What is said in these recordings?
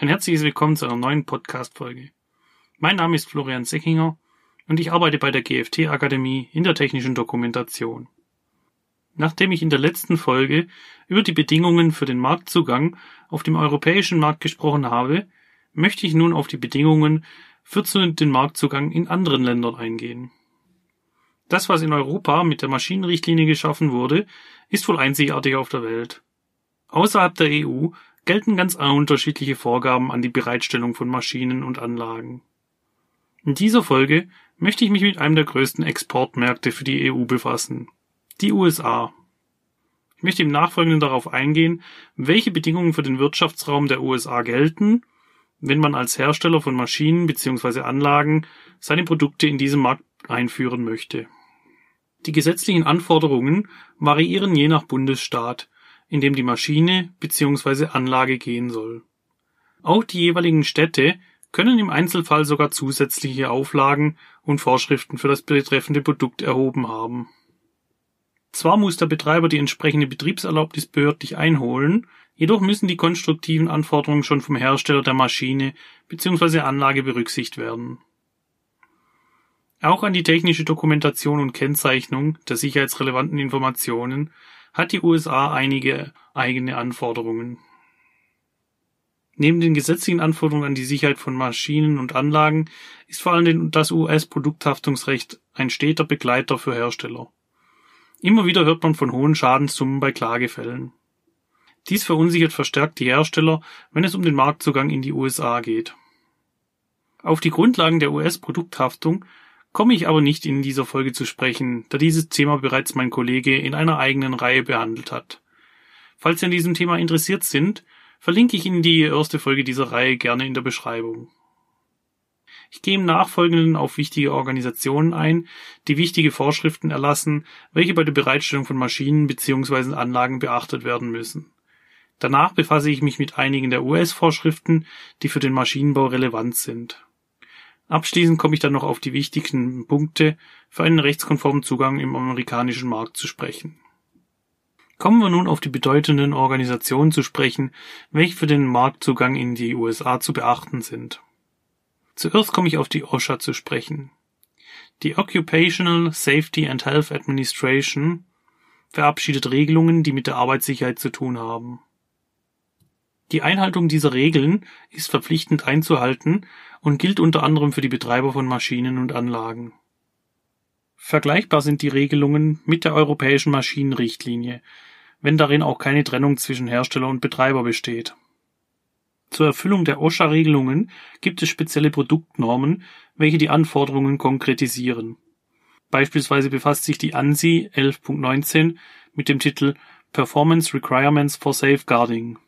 Ein herzliches Willkommen zu einer neuen Podcast-Folge. Mein Name ist Florian Seckinger und ich arbeite bei der GFT-Akademie in der technischen Dokumentation. Nachdem ich in der letzten Folge über die Bedingungen für den Marktzugang auf dem europäischen Markt gesprochen habe, möchte ich nun auf die Bedingungen für den Marktzugang in anderen Ländern eingehen. Das, was in Europa mit der Maschinenrichtlinie geschaffen wurde, ist wohl einzigartig auf der Welt. Außerhalb der EU gelten ganz unterschiedliche Vorgaben an die Bereitstellung von Maschinen und Anlagen. In dieser Folge möchte ich mich mit einem der größten Exportmärkte für die EU befassen, die USA. Ich möchte im Nachfolgenden darauf eingehen, welche Bedingungen für den Wirtschaftsraum der USA gelten, wenn man als Hersteller von Maschinen bzw. Anlagen seine Produkte in diesem Markt einführen möchte. Die gesetzlichen Anforderungen variieren je nach Bundesstaat, in dem die Maschine bzw. Anlage gehen soll. Auch die jeweiligen Städte können im Einzelfall sogar zusätzliche Auflagen und Vorschriften für das betreffende Produkt erhoben haben. Zwar muss der Betreiber die entsprechende Betriebserlaubnis behördlich einholen, jedoch müssen die konstruktiven Anforderungen schon vom Hersteller der Maschine bzw. Anlage berücksichtigt werden. Auch an die technische Dokumentation und Kennzeichnung der sicherheitsrelevanten Informationen hat die USA einige eigene Anforderungen. Neben den gesetzlichen Anforderungen an die Sicherheit von Maschinen und Anlagen ist vor allem das US-Produkthaftungsrecht ein steter Begleiter für Hersteller. Immer wieder hört man von hohen Schadenssummen bei Klagefällen. Dies verunsichert verstärkt die Hersteller, wenn es um den Marktzugang in die USA geht. Auf die Grundlagen der US-Produkthaftung komme ich aber nicht in dieser Folge zu sprechen, da dieses Thema bereits mein Kollege in einer eigenen Reihe behandelt hat. Falls Sie an diesem Thema interessiert sind, verlinke ich Ihnen die erste Folge dieser Reihe gerne in der Beschreibung. Ich gehe im Nachfolgenden auf wichtige Organisationen ein, die wichtige Vorschriften erlassen, welche bei der Bereitstellung von Maschinen bzw. Anlagen beachtet werden müssen. Danach befasse ich mich mit einigen der US-Vorschriften, die für den Maschinenbau relevant sind. Abschließend komme ich dann noch auf die wichtigsten Punkte für einen rechtskonformen Zugang im amerikanischen Markt zu sprechen. Kommen wir nun auf die bedeutenden Organisationen zu sprechen, welche für den Marktzugang in die USA zu beachten sind. Zuerst komme ich auf die OSHA zu sprechen. Die Occupational Safety and Health Administration verabschiedet Regelungen, die mit der Arbeitssicherheit zu tun haben. Die Einhaltung dieser Regeln ist verpflichtend einzuhalten und gilt unter anderem für die Betreiber von Maschinen und Anlagen. Vergleichbar sind die Regelungen mit der europäischen Maschinenrichtlinie, wenn darin auch keine Trennung zwischen Hersteller und Betreiber besteht. Zur Erfüllung der OSHA-Regelungen gibt es spezielle Produktnormen, welche die Anforderungen konkretisieren. Beispielsweise befasst sich die ANSI 11.19 mit dem Titel Performance Requirements for Safeguarding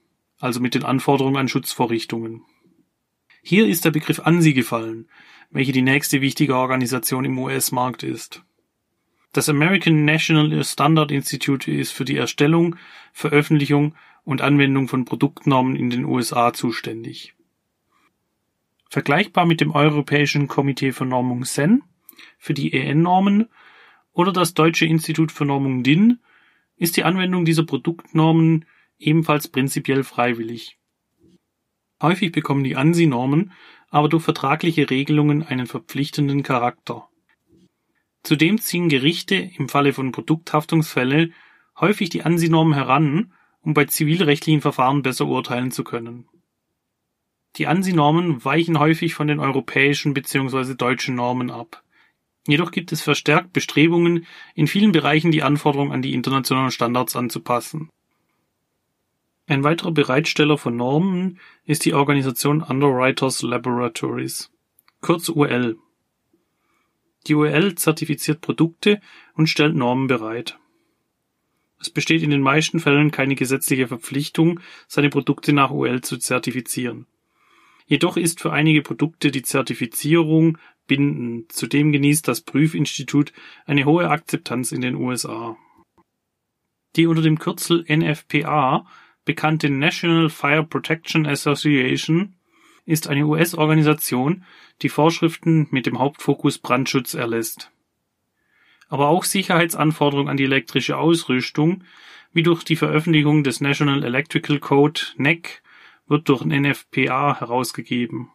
also mit den Anforderungen an Schutzvorrichtungen. Hier ist der Begriff ANSI gefallen, welche die nächste wichtige Organisation im US-Markt ist. Das American National Standard Institute ist für die Erstellung, Veröffentlichung und Anwendung von Produktnormen in den USA zuständig. Vergleichbar mit dem Europäischen Komitee für Normung SEN für die EN-Normen oder das Deutsche Institut für Normung DIN ist die Anwendung dieser Produktnormen ebenfalls prinzipiell freiwillig. Häufig bekommen die ANSI-Normen aber durch vertragliche Regelungen einen verpflichtenden Charakter. Zudem ziehen Gerichte im Falle von Produkthaftungsfälle häufig die ANSI-Normen heran, um bei zivilrechtlichen Verfahren besser urteilen zu können. Die ANSI-Normen weichen häufig von den europäischen bzw. deutschen Normen ab. Jedoch gibt es verstärkt Bestrebungen, in vielen Bereichen die Anforderungen an die internationalen Standards anzupassen. Ein weiterer Bereitsteller von Normen ist die Organisation Underwriters Laboratories, kurz UL. Die UL zertifiziert Produkte und stellt Normen bereit. Es besteht in den meisten Fällen keine gesetzliche Verpflichtung, seine Produkte nach UL zu zertifizieren. Jedoch ist für einige Produkte die Zertifizierung bindend. Zudem genießt das Prüfinstitut eine hohe Akzeptanz in den USA. Die unter dem Kürzel NFPA bekannte National Fire Protection Association ist eine US-Organisation, die Vorschriften mit dem Hauptfokus Brandschutz erlässt. Aber auch Sicherheitsanforderungen an die elektrische Ausrüstung, wie durch die Veröffentlichung des National Electrical Code NEC, wird durch NFPA herausgegeben.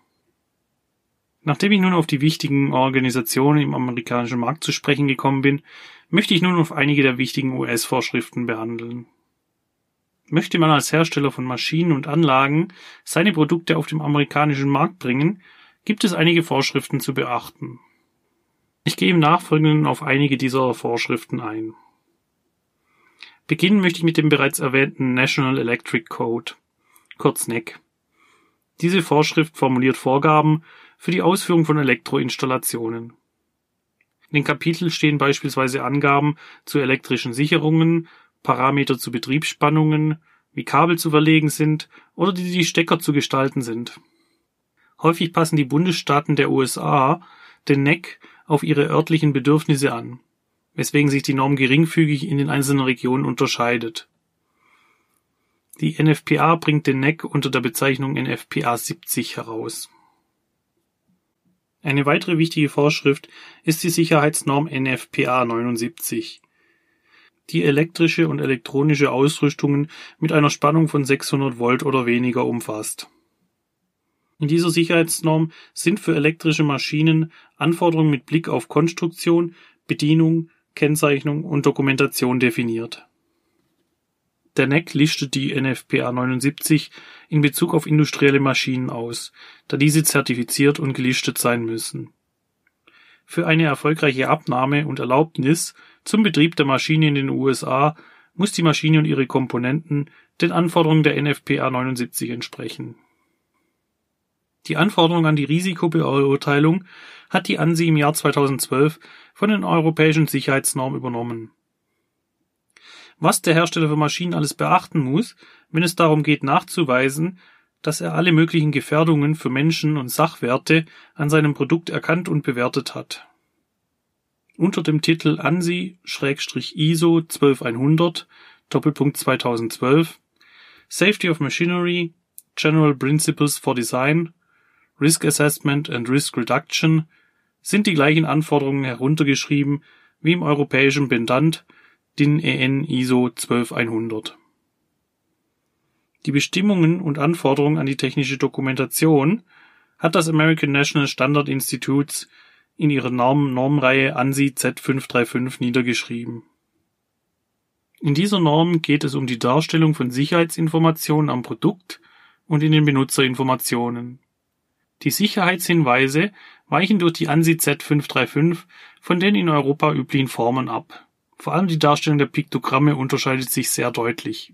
Nachdem ich nun auf die wichtigen Organisationen im amerikanischen Markt zu sprechen gekommen bin, möchte ich nun auf einige der wichtigen US-Vorschriften behandeln. Möchte man als Hersteller von Maschinen und Anlagen seine Produkte auf dem amerikanischen Markt bringen, gibt es einige Vorschriften zu beachten. Ich gehe im Nachfolgenden auf einige dieser Vorschriften ein. Beginnen möchte ich mit dem bereits erwähnten National Electric Code, kurz NEC. Diese Vorschrift formuliert Vorgaben für die Ausführung von Elektroinstallationen. In den Kapiteln stehen beispielsweise Angaben zu elektrischen Sicherungen, Parameter zu Betriebsspannungen, wie Kabel zu verlegen sind oder wie die Stecker zu gestalten sind. Häufig passen die Bundesstaaten der USA den NEC auf ihre örtlichen Bedürfnisse an, weswegen sich die Norm geringfügig in den einzelnen Regionen unterscheidet. Die NFPA bringt den NEC unter der Bezeichnung NFPA 70 heraus. Eine weitere wichtige Vorschrift ist die Sicherheitsnorm NFPA 79, die elektrische und elektronische Ausrüstungen mit einer Spannung von 600 Volt oder weniger umfasst. In dieser Sicherheitsnorm sind für elektrische Maschinen Anforderungen mit Blick auf Konstruktion, Bedienung, Kennzeichnung und Dokumentation definiert. Der NEC listet die NFPA 79 in Bezug auf industrielle Maschinen aus, da diese zertifiziert und gelistet sein müssen. Für eine erfolgreiche Abnahme und Erlaubnis zum Betrieb der Maschine in den USA muss die Maschine und ihre Komponenten den Anforderungen der NFPA 79 entsprechen. Die Anforderung an die Risikobeurteilung hat die ANSI im Jahr 2012 von den europäischen Sicherheitsnormen übernommen. Was der Hersteller für Maschinen alles beachten muss, wenn es darum geht nachzuweisen, dass er alle möglichen Gefährdungen für Menschen und Sachwerte an seinem Produkt erkannt und bewertet hat. Unter dem Titel ANSI-ISO 12100 Doppelpunkt 2012 Safety of Machinery General Principles for Design Risk Assessment and Risk Reduction sind die gleichen Anforderungen heruntergeschrieben wie im europäischen Pendant DIN EN ISO 12100. Die Bestimmungen und Anforderungen an die technische Dokumentation hat das American National Standard Institute in ihrer Norm Normreihe ANSI Z535 niedergeschrieben. In dieser Norm geht es um die Darstellung von Sicherheitsinformationen am Produkt und in den Benutzerinformationen. Die Sicherheitshinweise weichen durch die ANSI Z535 von den in Europa üblichen Formen ab. Vor allem die Darstellung der Piktogramme unterscheidet sich sehr deutlich.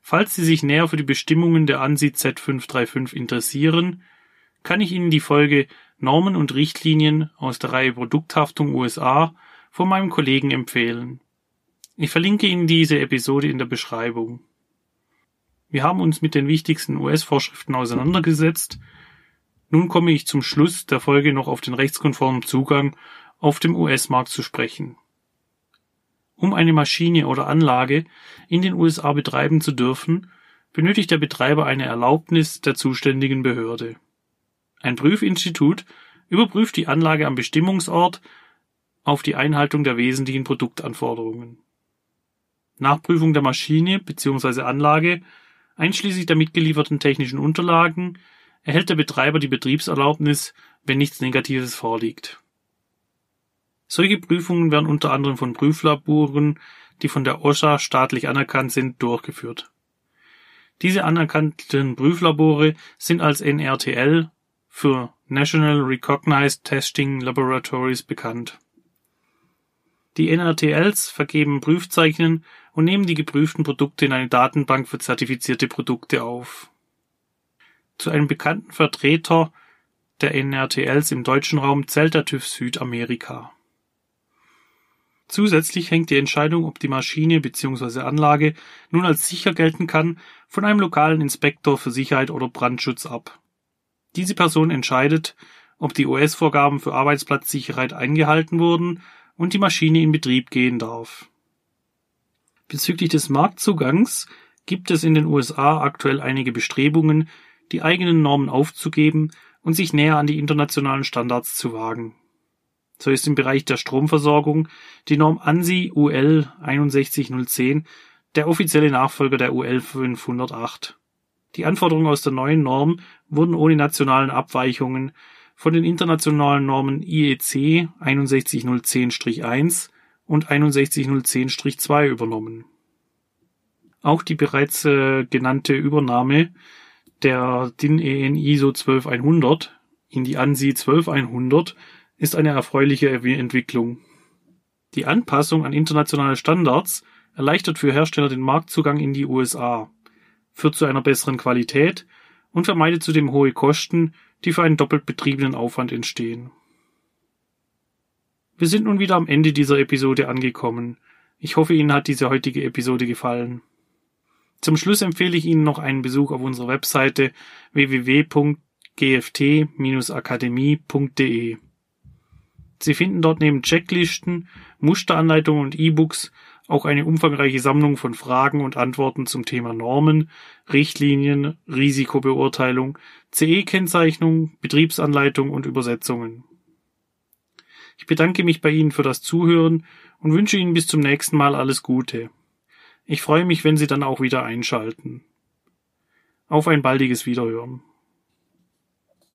Falls Sie sich näher für die Bestimmungen der ANSI Z535 interessieren, kann ich Ihnen die Folge Normen und Richtlinien aus der Reihe Produkthaftung USA von meinem Kollegen empfehlen. Ich verlinke Ihnen diese Episode in der Beschreibung. Wir haben uns mit den wichtigsten US-Vorschriften auseinandergesetzt nun komme ich zum Schluss der Folge noch auf den rechtskonformen Zugang auf dem US-Markt zu sprechen. Um eine Maschine oder Anlage in den USA betreiben zu dürfen, benötigt der Betreiber eine Erlaubnis der zuständigen Behörde. Ein Prüfinstitut überprüft die Anlage am Bestimmungsort auf die Einhaltung der wesentlichen Produktanforderungen. Nach Prüfung der Maschine bzw. Anlage, einschließlich der mitgelieferten technischen Unterlagen, erhält der Betreiber die Betriebserlaubnis, wenn nichts Negatives vorliegt. Solche Prüfungen werden unter anderem von Prüflaboren, die von der OSHA staatlich anerkannt sind, durchgeführt. Diese anerkannten Prüflabore sind als NRTL für National Recognized Testing Laboratories bekannt. Die NRTLs vergeben Prüfzeichen und nehmen die geprüften Produkte in eine Datenbank für zertifizierte Produkte auf zu einem bekannten Vertreter der NRTLs im deutschen Raum zählt der TÜV Südamerika. Zusätzlich hängt die Entscheidung, ob die Maschine bzw. Anlage nun als sicher gelten kann, von einem lokalen Inspektor für Sicherheit oder Brandschutz ab. Diese Person entscheidet, ob die US-Vorgaben für Arbeitsplatzsicherheit eingehalten wurden und die Maschine in Betrieb gehen darf. Bezüglich des Marktzugangs gibt es in den USA aktuell einige Bestrebungen, die eigenen Normen aufzugeben und sich näher an die internationalen Standards zu wagen. So ist im Bereich der Stromversorgung die Norm ANSI UL 61010 der offizielle Nachfolger der UL 508. Die Anforderungen aus der neuen Norm wurden ohne nationalen Abweichungen von den internationalen Normen IEC 61010-1 und 61010-2 übernommen. Auch die bereits äh, genannte Übernahme der DIN EN ISO 12100 in die ANSI 12100 ist eine erfreuliche Entwicklung. Die Anpassung an internationale Standards erleichtert für Hersteller den Marktzugang in die USA, führt zu einer besseren Qualität und vermeidet zudem hohe Kosten, die für einen doppelt betriebenen Aufwand entstehen. Wir sind nun wieder am Ende dieser Episode angekommen. Ich hoffe, Ihnen hat diese heutige Episode gefallen. Zum Schluss empfehle ich Ihnen noch einen Besuch auf unserer Webseite www.gft-akademie.de. Sie finden dort neben Checklisten, Musteranleitungen und E-Books auch eine umfangreiche Sammlung von Fragen und Antworten zum Thema Normen, Richtlinien, Risikobeurteilung, CE-Kennzeichnung, Betriebsanleitung und Übersetzungen. Ich bedanke mich bei Ihnen für das Zuhören und wünsche Ihnen bis zum nächsten Mal alles Gute. Ich freue mich, wenn Sie dann auch wieder einschalten. Auf ein baldiges Wiederhören.